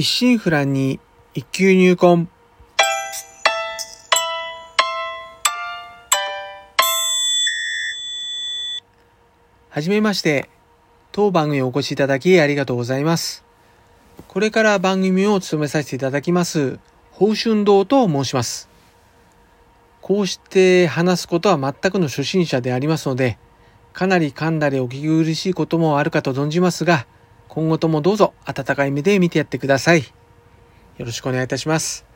一心不乱に一級入魂。はじめまして。当番組をお越しいただきありがとうございます。これから番組を務めさせていただきます、宝春堂と申します。こうして話すことは全くの初心者でありますので、かなり噛んだりお聞き苦しいこともあるかと存じますが、今後ともどうぞ温かい目で見てやってください。よろしくお願いいたします。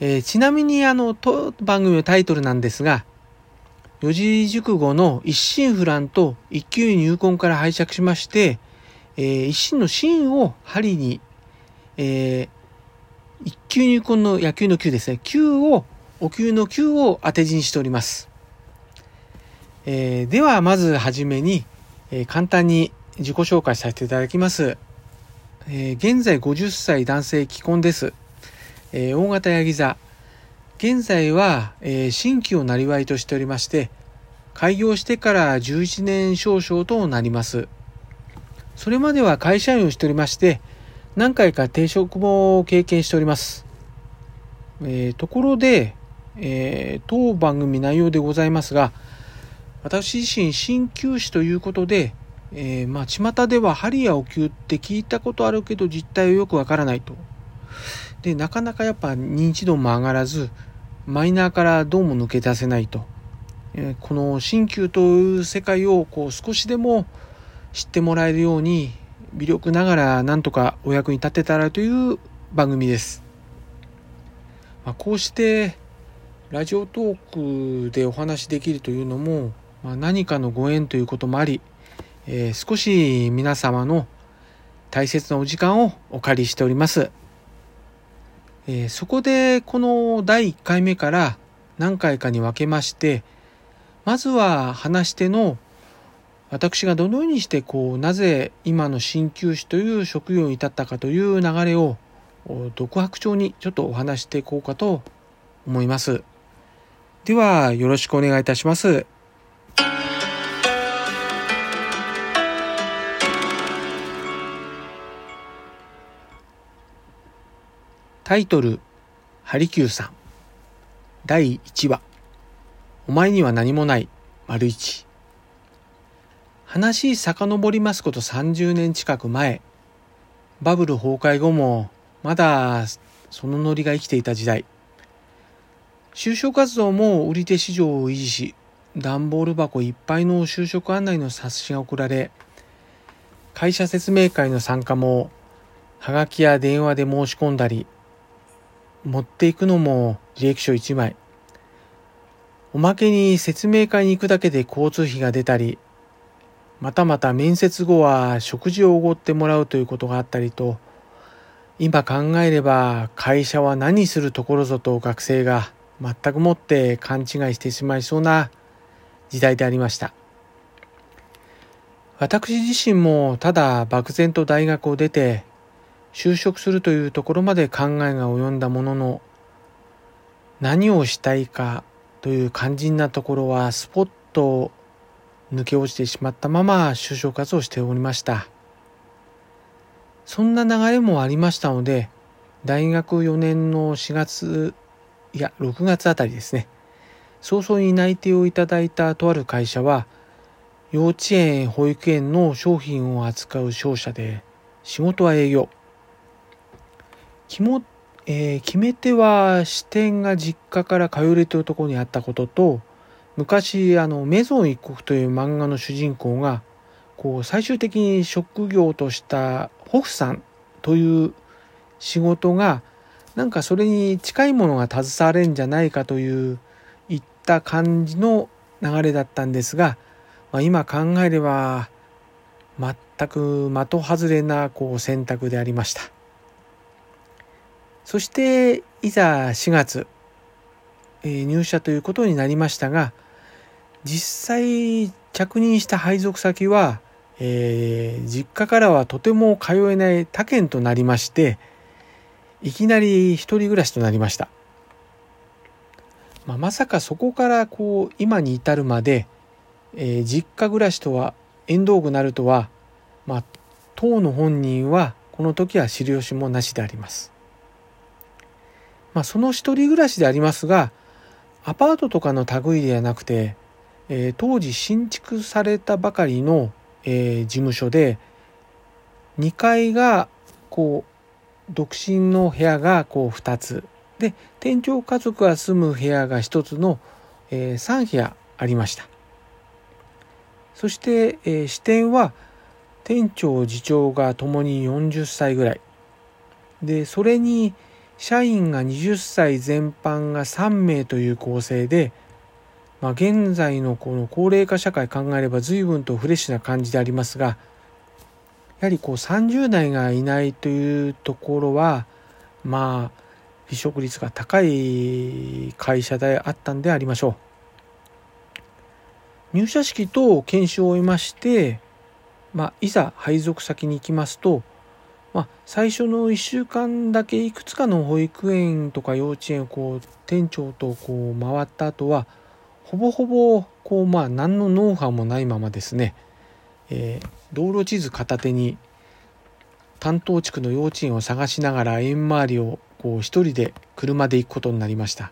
えーちなみにあの、当番組のタイトルなんですが、四字熟語の一心不乱と一級入魂から拝借しまして、えー一心の心を針に、えー一級入魂の野球の球ですね。球を、お球の球を当て字にしております。えーでは、まずはじめに、えー簡単に自己紹介させていただきます。えー現在50歳男性既婚です。えー大型ヤギ座。現在は、えー新規をなりわいとしておりまして、開業してから11年少々となります。それまでは会社員をしておりまして、何回か定職も経験しております。えーところで、えー当番組内容でございますが、私自身鍼灸師ということで、えーまあ巷では針やお灸って聞いたことあるけど実態はよくわからないと。で、なかなかやっぱ認知度も上がらず、マイナーからどうも抜け出せないと。えーこの鍼灸という世界をこう少しでも知ってもらえるように、微力ながらなんとかお役に立てたらという番組です。まあ、こうしてラジオトークでお話しできるというのも、まあ、何かのご縁ということもあり、えー少し皆様の大切なお時間をお借りしております。えーそこでこの第1回目から何回かに分けまして、まずは話し手の私がどのようにしてこうなぜ今の鍼灸師という職業に至ったかという流れを独白調にちょっとお話していこうかと思います。ではよろしくお願いいたします。タイトル、ハリキューさん。第1話。お前には何もない、丸一。話遡りますこと30年近く前。バブル崩壊後も、まだそのノリが生きていた時代。就職活動も売り手市場を維持し、段ボール箱いっぱいの就職案内の冊子が送られ、会社説明会の参加も、はがきや電話で申し込んだり、持っていくのも履歴書1枚。おまけに説明会に行くだけで交通費が出たり、またまた面接後は食事をおごってもらうということがあったりと、今考えれば会社は何するところぞと学生が全くもって勘違いしてしまいそうな時代でありました。私自身もただ漠然と大学を出て就職するというところまで考えが及んだものの何をしたいかという肝心なところはスポッと抜け落ちてしまったまま就職活動をしておりました。そんな流れもありましたので大学4年の4月いや6月あたりですね早々に内定をいただいたとある会社は幼稚園保育園の商品を扱う商社で仕事は営業。きもえー決め手は支店が実家から通えるというところにあったことと昔あのメゾン一国という漫画の主人公がこう最終的に職業としたホフさんという仕事がなんかそれに近いものが携われんじゃないかといういった感じの流れだったんですが、まあ、今考えれば全く的外れなこう選択でありました。そして、いざ4月、えー入社ということになりましたが、実際着任した配属先は、えー実家からはとても通えない他県となりまして、いきなり一人暮らしとなりました。まあ、まさかそこからこう、今に至るまで、えー実家暮らしとは、縁遠くなるとは、まあ、当の本人は、この時は知る由もなしであります。まあ、その一人暮らしでありますが、アパートとかの類ではなくて、えー、当時新築されたばかりの、えー、事務所で、2階がこう独身の部屋がこう2つ。で店長家族が住む部屋が1つの、えー、3部屋ありました。そして、えー、支店は店長次長がともに40歳ぐらい。でそれに社員が20歳全般が3名という構成で、まあ、現在のこの高齢化社会考えれば随分とフレッシュな感じでありますがやはりこう30代がいないというところはまあ離職率が高い会社であったんでありましょう。入社式と研修を終えまして、まあ、いざ配属先に行きますと、まあ、最初の1週間だけいくつかの保育園とか幼稚園をこう店長とこう回った後はほぼほぼこうまあ何のノウハウもないままですねえー、道路地図片手に担当地区の幼稚園を探しながら円回りをこう一人で車で行くことになりました。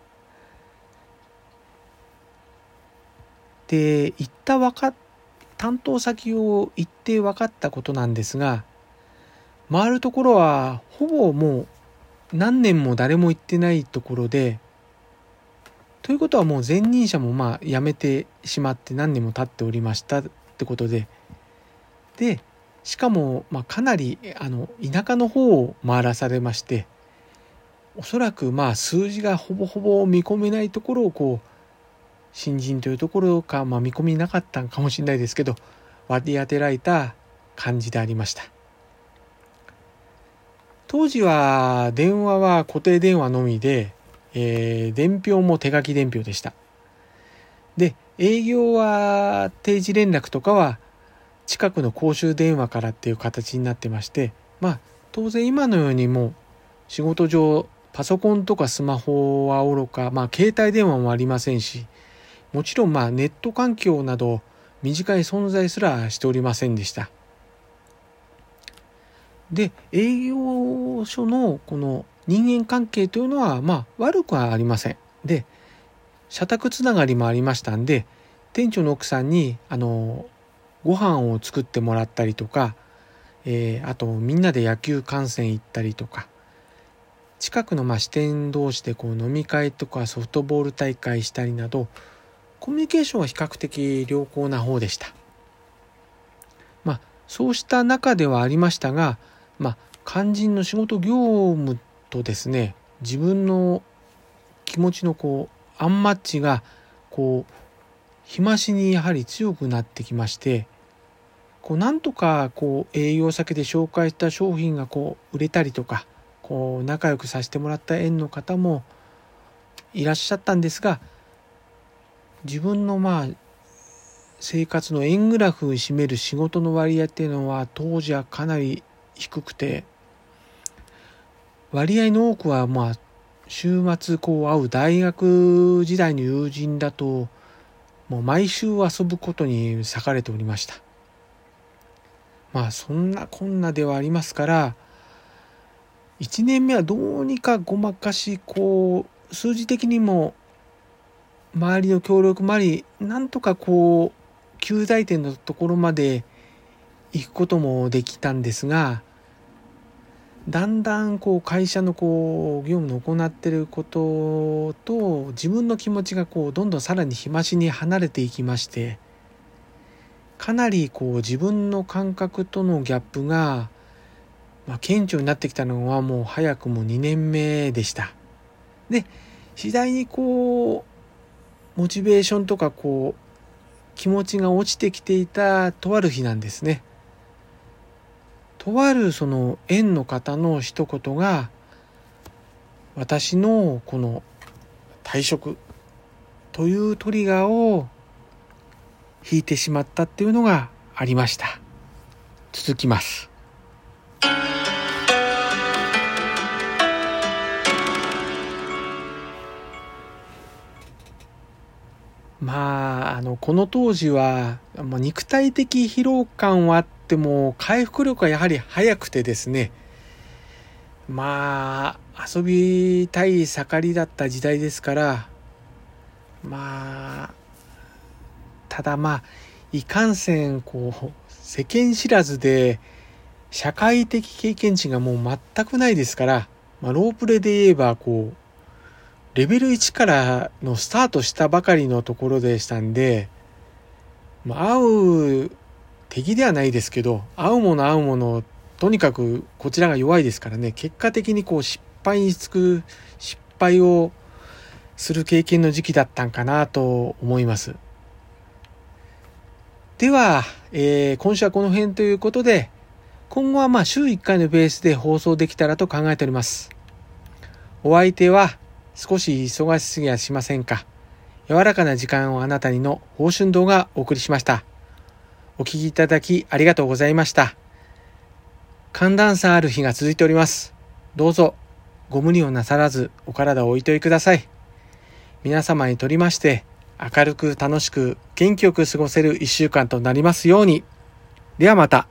で行ったわか担当先を行って分かったことなんですが回るところはほぼもう何年も誰も行ってないところでということはもう前任者もまあ辞めてしまって何年も経っておりましたってことででしかも、まあ、かなりあの田舎の方を回らされましておそらくまあ数字がほぼほぼ見込めないところをこう新人というところか、まあ、見込みなかったかもしれないですけど割り当てられた感じでありました。当時は電話は固定電話のみで、えー、伝票も手書き伝票でした。で営業は定時連絡とかは近くの公衆電話からっていう形になってましてまあ当然今のようにもう仕事上パソコンとかスマホはおろかまあ携帯電話もありませんしもちろんまあネット環境など短い存在すらしておりませんでした。で営業所のこの人間関係というのはまあ悪くはありませんで社宅つながりもありましたんで店長の奥さんにあのご飯を作ってもらったりとか、えー、あとみんなで野球観戦行ったりとか近くのまあ支店同士でこう飲み会とかソフトボール大会したりなどコミュニケーションは比較的良好な方でした。まあそうした中ではありましたが、まあ、肝心の仕事業務とですね自分の気持ちのこうアンマッチがこう日増しにやはり強くなってきましてこうなんとかこう営業先で紹介した商品がこう売れたりとかこう仲良くさせてもらった園の方もいらっしゃったんですが自分のまあ生活の円グラフを占める仕事の割合っていうのは当時はかなり低くて割合の多くはまあ週末こう会う大学時代の友人だともう毎週遊ぶことに割かれておりました。まあそんなこんなではありますから1年目はどうにかごまかしこう数字的にも周りの協力もありなんとかこう旧大点のところまで行くこともできたんですがだんだんこう会社のこう業務の行ってることと自分の気持ちがこうどんどんさらに日増しに離れていきましてかなりこう自分の感覚とのギャップが、まあ、顕著になってきたのはもう早くも2年目でした。で次第にこうモチベーションとかこう気持ちが落ちてきていたとある日なんですね。とあるその縁の方の一言が私のこの退職というトリガーを引いてしまったっていうのがありました。続きます。まあ、あの、この当時は、まあ、肉体的疲労感はあっても、回復力はやはり早くてですね、まあ、遊びたい盛りだった時代ですから、まあ、ただまあ、いかんせん、こう、世間知らずで、社会的経験値がもう全くないですから、まあ、ロープレで言えば、こう、レベル1からのスタートしたばかりのところでしたんで、まあ、会う敵ではないですけど、会うもの会うもの、とにかくこちらが弱いですからね、結果的にこう失敗につく、失敗をする経験の時期だったんかなと思います。では、えー、今週はこの辺ということで、今後はまあ週1回のベースで放送できたらと考えております。お相手は少し忙しすぎやしませんか柔らかな時間をあなたにの報春動画お送りしました。お聴きいただきありがとうございました。寒暖差ある日が続いております。どうぞご無理をなさらずお体をおいといください。皆様にとりまして明るく楽しく元気よく過ごせる一週間となりますように。ではまた。